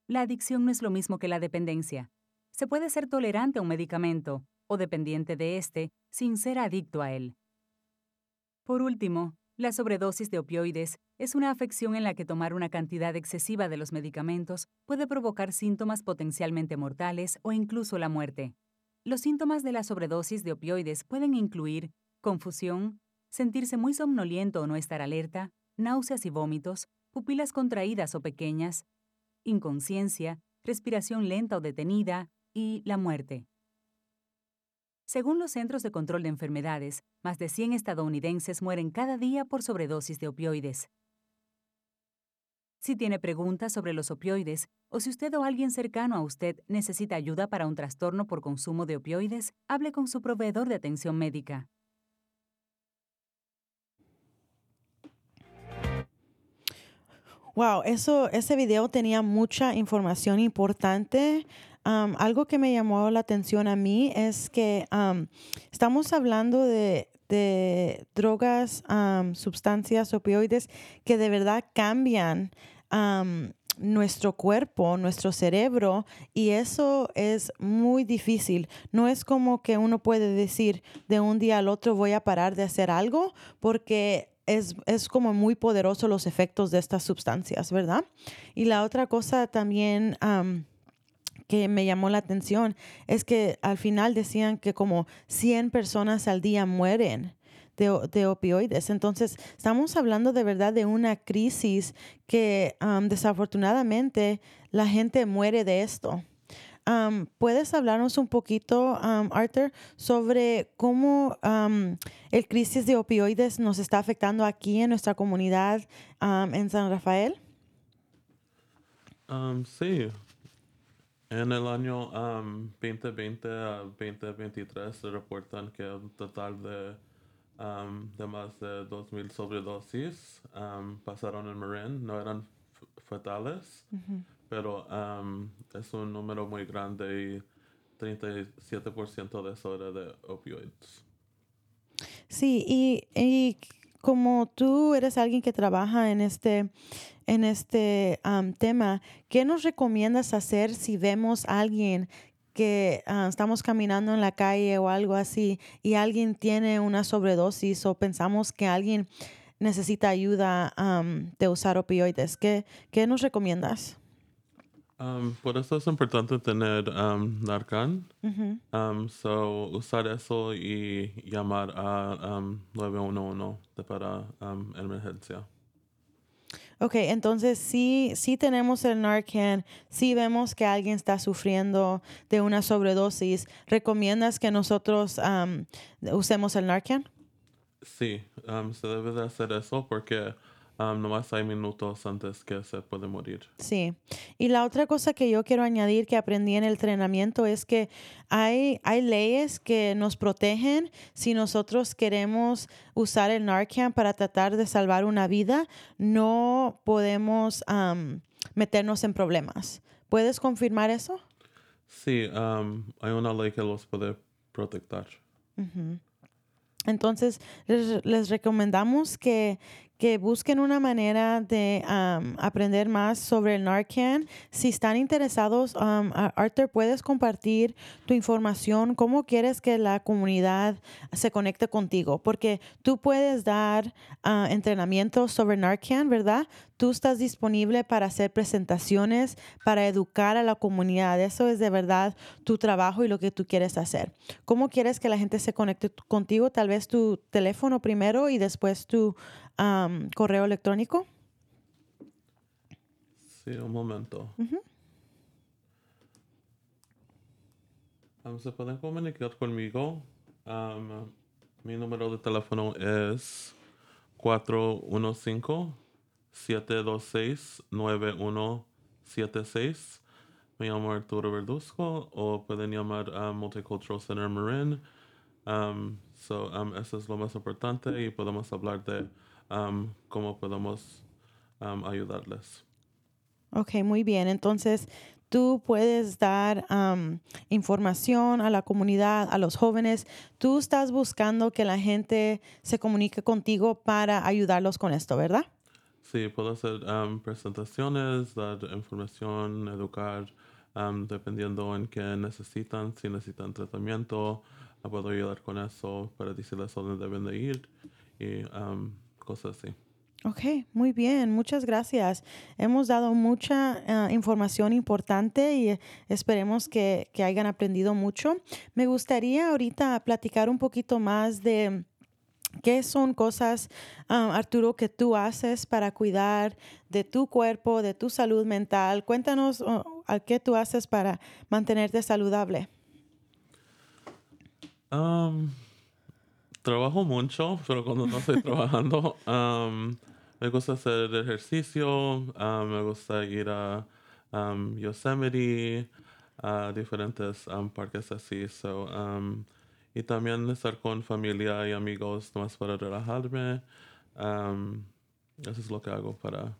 La adicción no es lo mismo que la dependencia. Se puede ser tolerante a un medicamento o dependiente de éste sin ser adicto a él. Por último, la sobredosis de opioides es una afección en la que tomar una cantidad excesiva de los medicamentos puede provocar síntomas potencialmente mortales o incluso la muerte. Los síntomas de la sobredosis de opioides pueden incluir confusión, sentirse muy somnoliento o no estar alerta, náuseas y vómitos, pupilas contraídas o pequeñas, inconsciencia, respiración lenta o detenida y la muerte. Según los Centros de Control de Enfermedades, más de 100 estadounidenses mueren cada día por sobredosis de opioides. Si tiene preguntas sobre los opioides o si usted o alguien cercano a usted necesita ayuda para un trastorno por consumo de opioides, hable con su proveedor de atención médica. Wow, eso, ese video tenía mucha información importante. Algo que me llamó la atención a mí es que estamos hablando de, drogas, sustancias, opioides que de verdad cambian nuestro cuerpo, nuestro cerebro, y eso es muy difícil. No es como que uno puede decir de un día al otro voy a parar de hacer algo, porque es, es, como muy poderoso los efectos de estas sustancias, ¿verdad? Y la otra cosa también que me llamó la atención es que al final decían que como 100 personas al día mueren. De, de, opioides. Entonces, estamos hablando de verdad de una crisis que desafortunadamente la gente muere de esto. ¿Puedes hablarnos un poquito, Arthur, sobre cómo el crisis de opioides nos está afectando aquí en nuestra comunidad en San Rafael? sí. En el año 2020 a 2023 se reportan que un total de, de más de 2.000 sobredosis pasaron en Marin. No eran fatales pero es un número muy grande y 37% de eso era de opioides. Sí, y, y, como tú eres alguien que trabaja en este, en este tema, ¿qué nos recomiendas hacer si vemos a alguien que ah, estamos caminando en la calle o algo así y alguien tiene una sobredosis o pensamos que alguien necesita ayuda de usar opioides? ¿Qué, ¿Qué nos recomiendas? Um, por eso es importante tener um, Narcan. um, so, usar eso y llamar a 911 para emergencia. Ok, entonces sí, sí tenemos el Narcan, sí vemos que alguien está sufriendo de una sobredosis. ¿Recomiendas que nosotros usemos el Narcan? Sí, se debe de hacer eso porque Um, nomás hay minutos antes que se puede morir. Sí. Y la otra cosa que yo quiero añadir que aprendí en el entrenamiento es que hay, hay leyes que nos protegen si nosotros queremos usar el Narcan para tratar de salvar una vida. No podemos meternos en problemas. ¿Puedes confirmar eso? Sí, hay una ley que los puede proteger. Entonces, les, les, recomendamos que, que busquen una manera de aprender más sobre el Narcan. Si están interesados, Arthur, puedes compartir tu información, cómo quieres que la comunidad se conecte contigo, porque tú puedes dar uh, entrenamientos sobre Narcan, ¿verdad? Tú estás disponible para hacer presentaciones, para educar a la comunidad. Eso es de verdad tu trabajo y lo que tú quieres hacer. ¿Cómo quieres que la gente se conecte contigo? Tal vez tu teléfono primero y después tu correo electrónico? Sí, un momento. se pueden comunicar conmigo. mi número de teléfono es 415 726-9176. Me llamo Arturo Verduzco o pueden llamar a Multicultural Center Marin. Um, so, eso es lo más importante y podemos hablar de um, cómo podemos um, ayudarles. Ok, muy bien. Entonces, tú puedes dar am, información a la comunidad, a los jóvenes. Tú estás buscando que la gente se comunique contigo para ayudarlos con esto, ¿verdad? Sí, puedo hacer um, presentaciones, dar información, educar, um, dependiendo en qué necesitan, si necesitan tratamiento, puedo ayudar con eso para decirles dónde deben de ir y um, cosas así. Ok, muy bien, muchas gracias. Hemos dado mucha ah, información importante y eh, esperemos que, que hayan aprendido mucho. Me gustaría ahorita platicar un poquito más de qué son cosas, ah, Arturo, que tú haces para cuidar de tu cuerpo, de tu salud mental. Cuéntanos oh, qué tú haces para mantenerte saludable. Um, trabajo mucho, pero cuando no estoy trabajando, um, me gusta hacer ejercicio, um, me gusta ir a um, Yosemite, a diferentes um, parques así. So, y también estar con familia y amigos más para relajarme. Eso es lo que hago para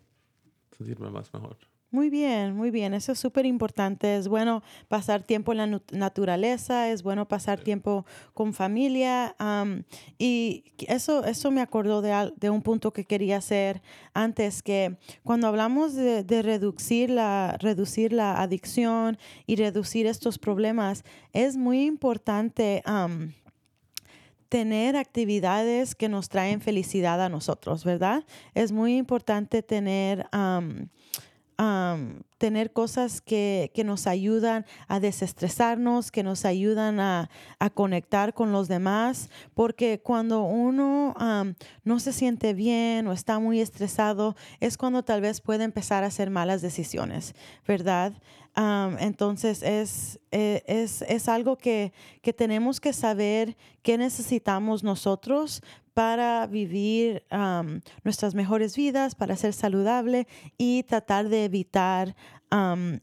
sentirme más mejor. Muy bien, muy bien. Eso es súper importante. Es bueno pasar tiempo en la naturaleza, es bueno pasar tiempo con familia. am, y eso, eso me acordó de, de un punto que quería hacer antes, que cuando hablamos de, de reducir, la, reducir la adicción y reducir estos problemas, es muy importante. tener actividades que nos traen felicidad a nosotros, ¿verdad? Es muy importante tener, tener cosas que, que nos ayudan a desestresarnos, que nos ayudan a, a conectar con los demás, porque cuando uno no se siente bien o está muy estresado, es cuando tal vez puede empezar a hacer malas decisiones, ¿verdad? Entonces es, eh, es, es algo que, que tenemos que saber qué necesitamos nosotros para vivir nuestras mejores vidas, para ser saludable y tratar de evitar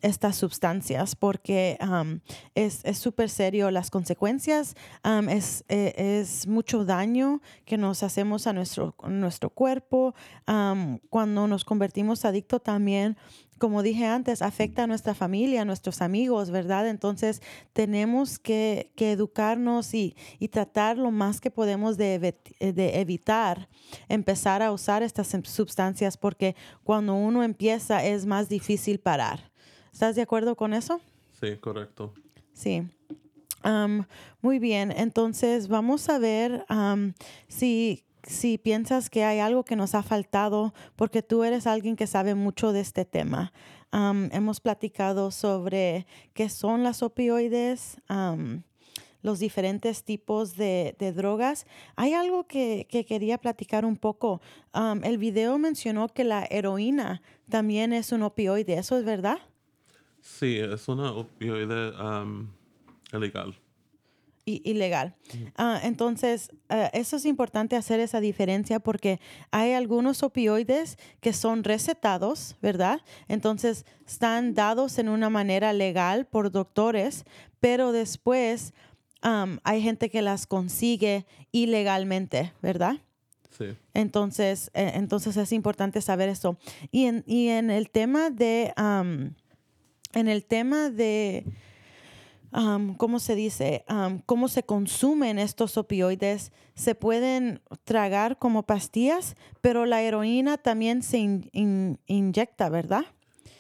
estas sustancias porque am, es es súper serio las consecuencias, es, eh, es mucho daño que nos hacemos a nuestro, nuestro cuerpo. cuando nos convertimos adictos también como dije antes, afecta a nuestra familia, a nuestros amigos, ¿verdad? Entonces tenemos que, que educarnos y, y tratar lo más que podemos de, evi- de evitar empezar a usar estas sustancias porque cuando uno empieza es más difícil parar. ¿Estás de acuerdo con eso? Sí, correcto. Sí. Muy bien, entonces vamos a ver si, si piensas que hay algo que nos ha faltado, porque tú eres alguien que sabe mucho de este tema. Hemos platicado sobre qué son las opioides, los diferentes tipos de, drogas. Hay algo que, que quería platicar un poco. El video mencionó que la heroína también es un opioide, ¿eso es verdad? Sí, es una opioide ilegal. Ilegal. Ah, entonces, ah, eso es importante hacer esa diferencia porque hay algunos opioides que son recetados, ¿verdad? Entonces, están dados en una manera legal por doctores, pero después hay gente que las consigue ilegalmente, ¿verdad? Sí. Entonces, eh, entonces es importante saber eso. Y en, y en el tema de, en el tema de, ¿cómo se dice? ¿Cómo se consumen estos opioides? Se pueden tragar como pastillas, pero la heroína también se in- in- inyecta, ¿verdad?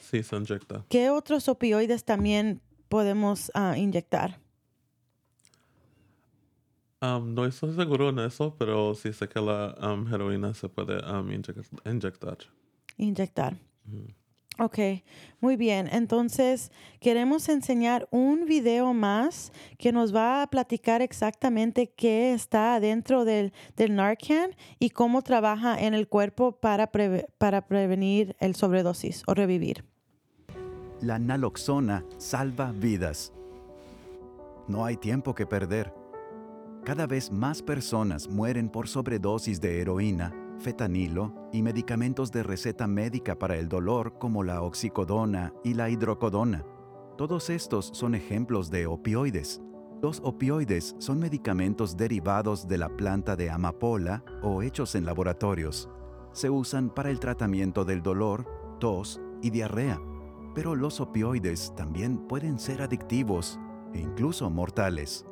Sí, se inyecta. ¿Qué otros opioides también podemos ah, inyectar? Um, no estoy seguro en eso, pero sí sé que la heroína se puede inyec- inyectar. Inyectar. Ok, muy bien. Entonces, queremos enseñar un video más que nos va a platicar exactamente qué está dentro del, del Narcan y cómo trabaja en el cuerpo para, para prevenir el sobredosis o revivir. La naloxona salva vidas. No hay tiempo que perder. Cada vez más personas mueren por sobredosis de heroína, fetanilo y medicamentos de receta médica para el dolor como la oxicodona y la hidrocodona. Todos estos son ejemplos de opioides. Los opioides son medicamentos derivados de la planta de amapola o hechos en laboratorios. Se usan para el tratamiento del dolor, tos y diarrea. Pero los opioides también pueden ser adictivos e incluso mortales.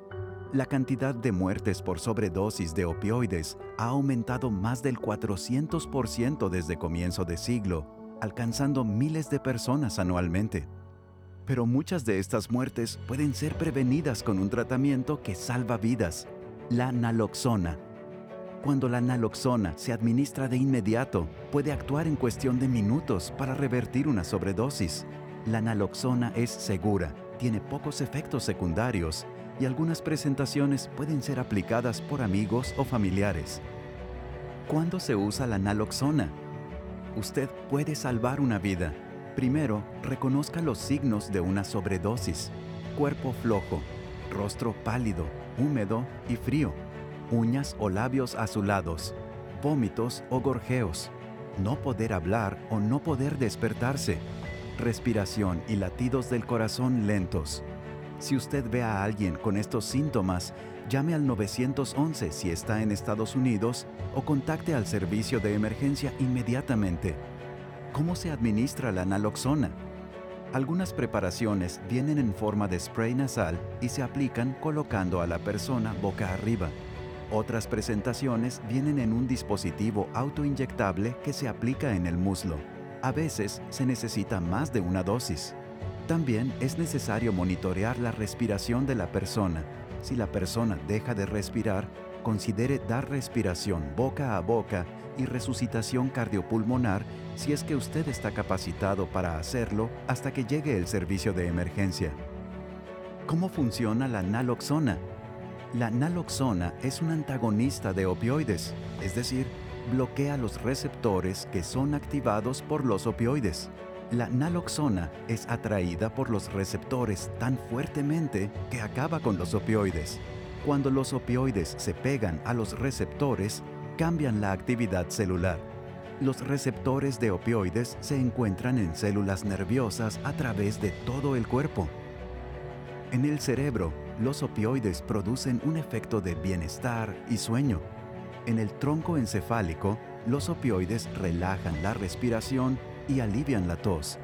La cantidad de muertes por sobredosis de opioides ha aumentado más del 400% desde comienzo de siglo, alcanzando miles de personas anualmente. Pero muchas de estas muertes pueden ser prevenidas con un tratamiento que salva vidas, la naloxona. Cuando la naloxona se administra de inmediato, puede actuar en cuestión de minutos para revertir una sobredosis. La naloxona es segura, tiene pocos efectos secundarios y algunas presentaciones pueden ser aplicadas por amigos o familiares. ¿Cuándo se usa la naloxona? Usted puede salvar una vida. Primero, reconozca los signos de una sobredosis. Cuerpo flojo, rostro pálido, húmedo y frío, uñas o labios azulados, vómitos o gorjeos, no poder hablar o no poder despertarse, respiración y latidos del corazón lentos. Si usted ve a alguien con estos síntomas, llame al 911 si está en Estados Unidos o contacte al servicio de emergencia inmediatamente. ¿Cómo se administra la naloxona? Algunas preparaciones vienen en forma de spray nasal y se aplican colocando a la persona boca arriba. Otras presentaciones vienen en un dispositivo autoinyectable que se aplica en el muslo. A veces se necesita más de una dosis. También es necesario monitorear la respiración de la persona. Si la persona deja de respirar, considere dar respiración boca a boca y resucitación cardiopulmonar si es que usted está capacitado para hacerlo hasta que llegue el servicio de emergencia. ¿Cómo funciona la naloxona? La naloxona es un antagonista de opioides, es decir, bloquea los receptores que son activados por los opioides. La naloxona es atraída por los receptores tan fuertemente que acaba con los opioides. Cuando los opioides se pegan a los receptores, cambian la actividad celular. Los receptores de opioides se encuentran en células nerviosas a través de todo el cuerpo. En el cerebro, los opioides producen un efecto de bienestar y sueño. En el tronco encefálico, los opioides relajan la respiración alivian la tos.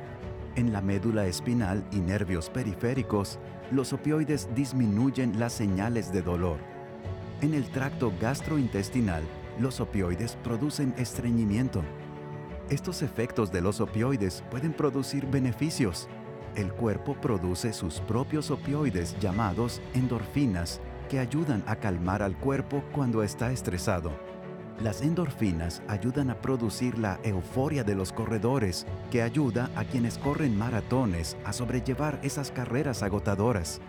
En la médula espinal y nervios periféricos, los opioides disminuyen las señales de dolor. En el tracto gastrointestinal, los opioides producen estreñimiento. Estos efectos de los opioides pueden producir beneficios. El cuerpo produce sus propios opioides llamados endorfinas que ayudan a calmar al cuerpo cuando está estresado. Las endorfinas ayudan a producir la euforia de los corredores, que ayuda a quienes corren maratones a sobrellevar esas carreras agotadoras.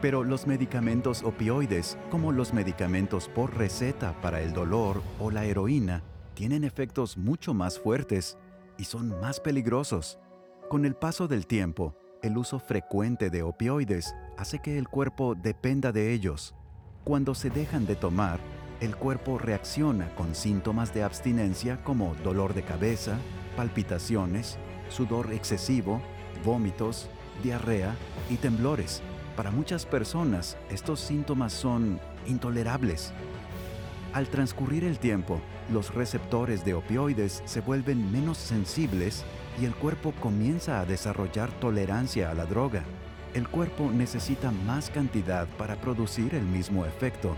Pero los medicamentos opioides, como los medicamentos por receta para el dolor o la heroína, tienen efectos mucho más fuertes y son más peligrosos. Con el paso del tiempo, el uso frecuente de opioides hace que el cuerpo dependa de ellos. Cuando se dejan de tomar, el cuerpo reacciona con síntomas de abstinencia como dolor de cabeza, palpitaciones, sudor excesivo, vómitos, diarrea y temblores. Para muchas personas, estos síntomas son intolerables. Al transcurrir el tiempo, los receptores de opioides se vuelven menos sensibles y el cuerpo comienza a desarrollar tolerancia a la droga. El cuerpo necesita más cantidad para producir el mismo efecto,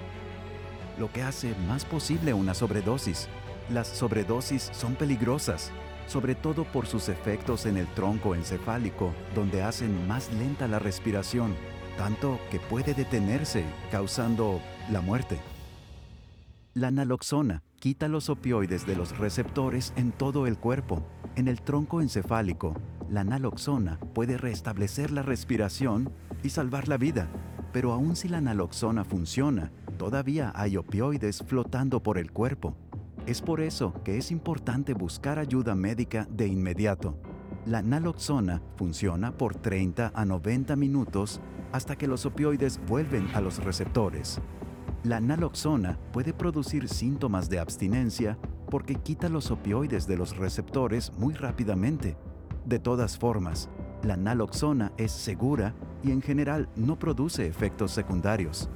lo que hace más posible una sobredosis. Las sobredosis son peligrosas, sobre todo por sus efectos en el tronco encefálico, donde hacen más lenta la respiración, tanto que puede detenerse, causando la muerte. La naloxona quita los opioides de los receptores en todo el cuerpo. En el tronco encefálico, la naloxona puede restablecer la respiración y salvar la vida. Pero aun si la naloxona funciona, todavía hay opioides flotando por el cuerpo. Es por eso que es importante buscar ayuda médica de inmediato. La naloxona funciona por 30 a 90 minutos hasta que los opioides vuelven a los receptores. La naloxona puede producir síntomas de abstinencia, porque quita los opioides de los receptores muy rápidamente. De todas formas, la naloxona es segura y en general no produce efectos secundarios.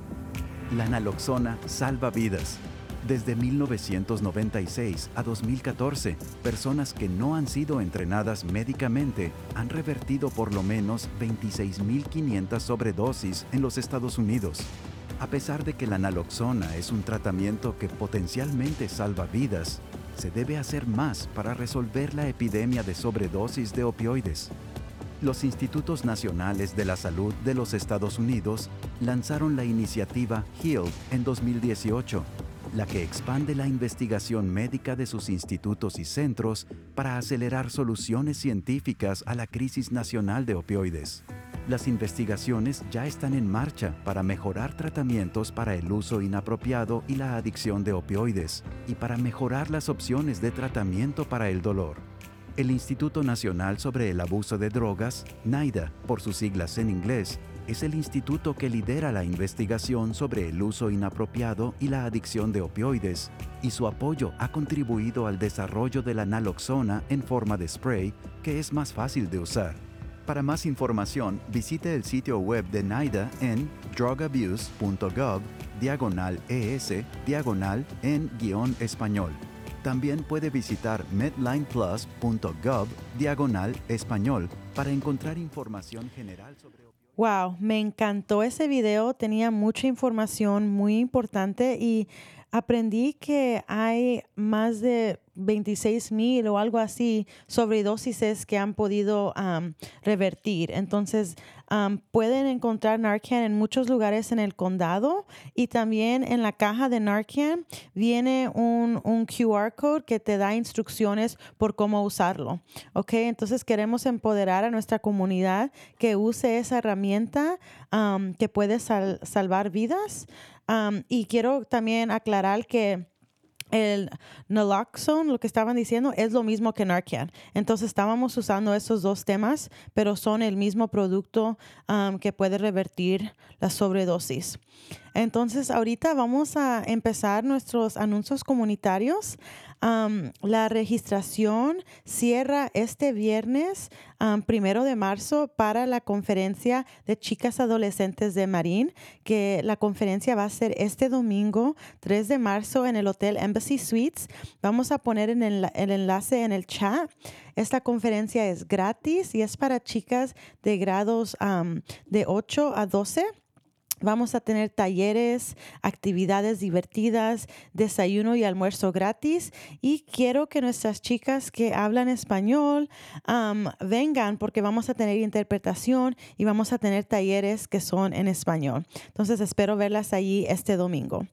La naloxona salva vidas. Desde 1996 a 2014, personas que no han sido entrenadas médicamente han revertido por lo menos 26.500 sobredosis en los Estados Unidos. A pesar de que la naloxona es un tratamiento que potencialmente salva vidas, se debe hacer más para resolver la epidemia de sobredosis de opioides. Los Institutos Nacionales de la Salud de los Estados Unidos lanzaron la iniciativa HEAL en 2018, la que expande la investigación médica de sus institutos y centros para acelerar soluciones científicas a la crisis nacional de opioides. Las investigaciones ya están en marcha para mejorar tratamientos para el uso inapropiado y la adicción de opioides y para mejorar las opciones de tratamiento para el dolor. El Instituto Nacional sobre el Abuso de Drogas, NIDA, por sus siglas en inglés, es el instituto que lidera la investigación sobre el uso inapropiado y la adicción de opioides, y su apoyo ha contribuido al desarrollo de la naloxona en forma de spray, que es más fácil de usar. Para más información, visite el sitio web de NIDA en drugabuse.gov diagonal ES diagonal en guion español. También puede visitar medlineplus.gov diagonal español para encontrar información general sobre. Wow, me encantó ese video, tenía mucha información muy importante y aprendí que hay más de 26 mil o algo así sobredosis que han podido revertir. Entonces, pueden encontrar Narcan en muchos lugares en el condado y también en la caja de Narcan viene un, un QR code que te da instrucciones por cómo usarlo. ¿Ok? Entonces, queremos empoderar a nuestra comunidad que use esa herramienta am, que puede sal- salvar vidas. Am, y quiero también aclarar que el naloxone, lo que estaban diciendo, es lo mismo que Narcan. Entonces estábamos usando esos dos temas, pero son el mismo producto am, que puede revertir la sobredosis. Entonces ahorita vamos a empezar nuestros anuncios comunitarios. Am, la registración cierra este viernes, am, primero de marzo, para la conferencia de chicas adolescentes de Marín, que la conferencia va a ser este domingo, 3 de marzo, en el Hotel Embassy Suites. Vamos a poner en el, enlace en el chat. Esta conferencia es gratis y es para chicas de grados am, de 8 a 12. Vamos a tener talleres, actividades divertidas, desayuno y almuerzo gratis. Y quiero que nuestras chicas que hablan español vengan porque vamos a tener interpretación y vamos a tener talleres que son en español. Entonces espero verlas allí este domingo.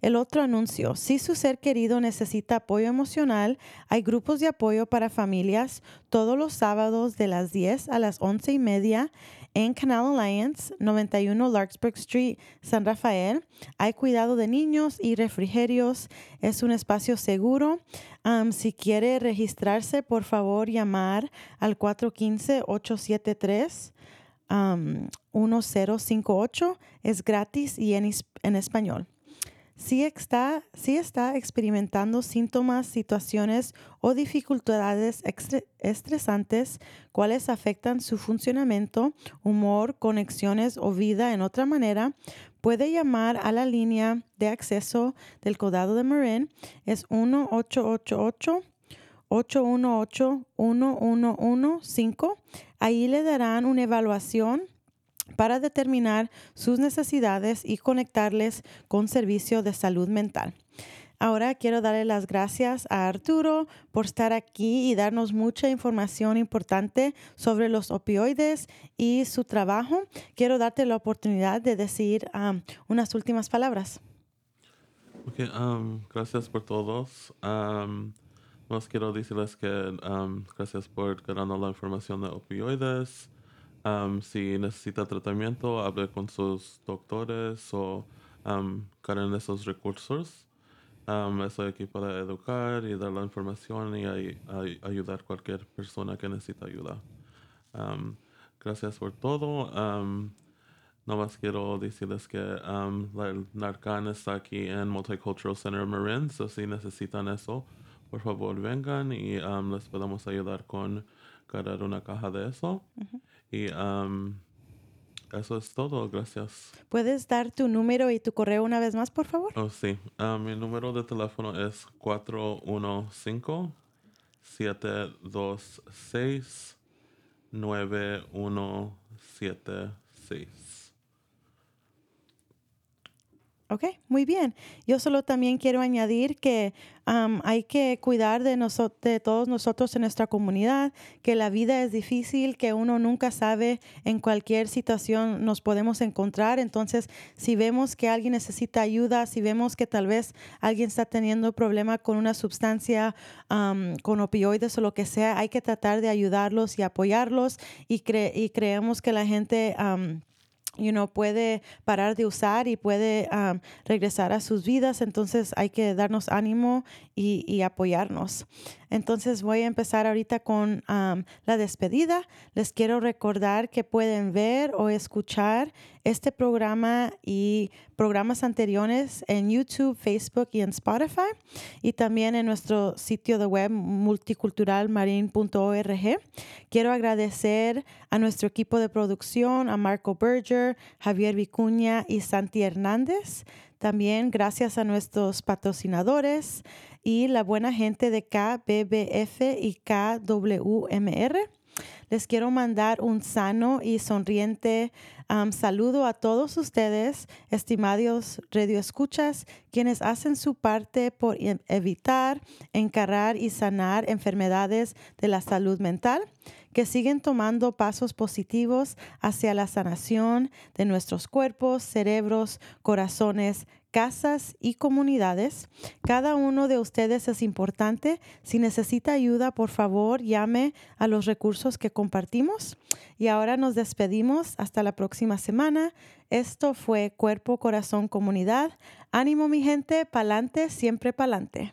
El otro anuncio, si su ser querido necesita apoyo emocional, hay grupos de apoyo para familias todos los sábados de las 10 a las 11 y media en Canal Alliance, 91 Larkspur Street, San Rafael. Hay cuidado de niños y refrigerios. Es un espacio seguro. Si quiere registrarse, por favor, llamar al 415-873. am, 1058 es gratis y en español. Si está, si está experimentando síntomas, situaciones o dificultades estresantes, cuales afectan su funcionamiento, humor, conexiones o vida en otra manera, puede llamar a la línea de acceso del Condado de Marin. Es 1888 818-1115. Ahí le darán una evaluación para determinar sus necesidades y conectarles con servicio de salud mental. Ahora quiero darle las gracias a Arturo por estar aquí y darnos mucha información importante sobre los opioides y su trabajo. Quiero darte la oportunidad de decir unas últimas palabras. Ok, um, gracias por todos. Um, quiero decirles que gracias por darnos la información de opioides. Um, si necesita tratamiento, hable con sus doctores o um, esos recursos. Um, estoy aquí para educar y dar la información y ay- ay- ayudar a cualquier persona que necesita ayuda. Gracias por todo. Um, Nomás quiero decirles que el Narcan está aquí en Multicultural Center Marin, so si necesitan eso, por favor vengan y les podemos ayudar con cargar una caja de eso. Y um, eso es todo, gracias. ¿Puedes dar tu número y tu correo una vez más, por favor? Oh, sí. Ah, mi número de teléfono es 415-726-9176. Ok, muy bien. Yo solo también quiero añadir que hay que cuidar de, de todos nosotros en nuestra comunidad, que la vida es difícil, que uno nunca sabe en cualquier situación nos podemos encontrar. Entonces, si vemos que alguien necesita ayuda, si vemos que tal vez alguien está teniendo problema con una sustancia, am, con opioides o lo que sea, hay que tratar de ayudarlos y apoyarlos y, cre- y creemos que la gente... you know, puede parar de usar y puede um, regresar a sus vidas. Entonces hay que darnos ánimo y, y apoyarnos. Entonces voy a empezar ahorita con la despedida. Les quiero recordar que pueden ver o escuchar este programa y programas anteriores en YouTube, Facebook y en Spotify y también en nuestro sitio de web multiculturalmarin.org. Quiero agradecer a nuestro equipo de producción, a Marco Berger, Javier Vicuña y Santi Hernández. También gracias a nuestros patrocinadores y la buena gente de KBBF y KWMR. Les quiero mandar un sano y sonriente saludo a todos ustedes, estimados radioescuchas, quienes hacen su parte por e- evitar, encarar y sanar enfermedades de la salud mental, que siguen tomando pasos positivos hacia la sanación de nuestros cuerpos, cerebros, corazones, casas y comunidades. Cada uno de ustedes es importante. Si necesita ayuda, por favor, llame a los recursos que compartimos. Y ahora nos despedimos hasta la próxima semana. Esto fue Cuerpo, Corazón, Comunidad. Ánimo, mi gente, pa'lante, siempre pa'lante.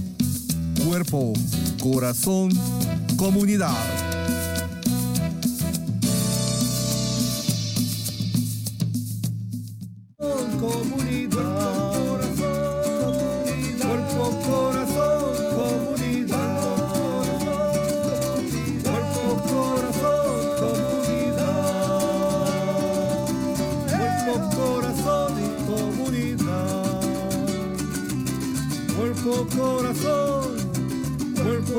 Cuerpo, corazón, comunidad. Comunidad, cuerpo, corazón, comunidad, cuerpo, corazón, comunidad, cuerpo, corazón comunidad, cuerpo, corazón,